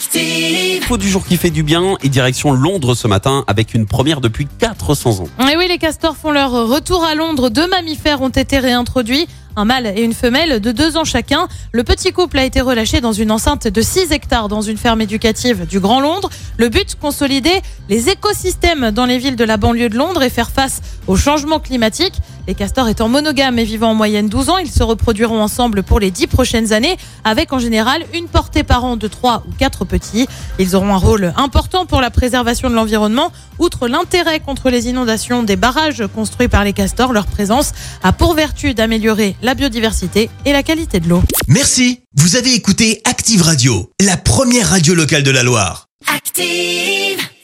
Active. Info du jour qui fait du bien et direction Londres ce matin avec une première depuis 400 ans. Et oui, les castors font leur retour à Londres. Deux mammifères ont été réintroduits. Un mâle et une femelle de deux ans chacun. Le petit couple a été relâché dans une enceinte de 6 hectares dans une ferme éducative du Grand Londres. Le but, consolider les écosystèmes dans les villes de la banlieue de Londres et faire face au changement climatique. Les castors étant monogames et vivant en moyenne 12 ans, ils se reproduiront ensemble pour les 10 prochaines années avec en général une portée par an de 3 ou 4 petits. Ils auront un rôle important pour la préservation de l'environnement. Outre l'intérêt contre les inondations des barrages construits par les castors, leur présence a pour vertu d'améliorer la biodiversité et la qualité de l'eau. Merci, vous avez écouté Active Radio, la première radio locale de la Loire. Active.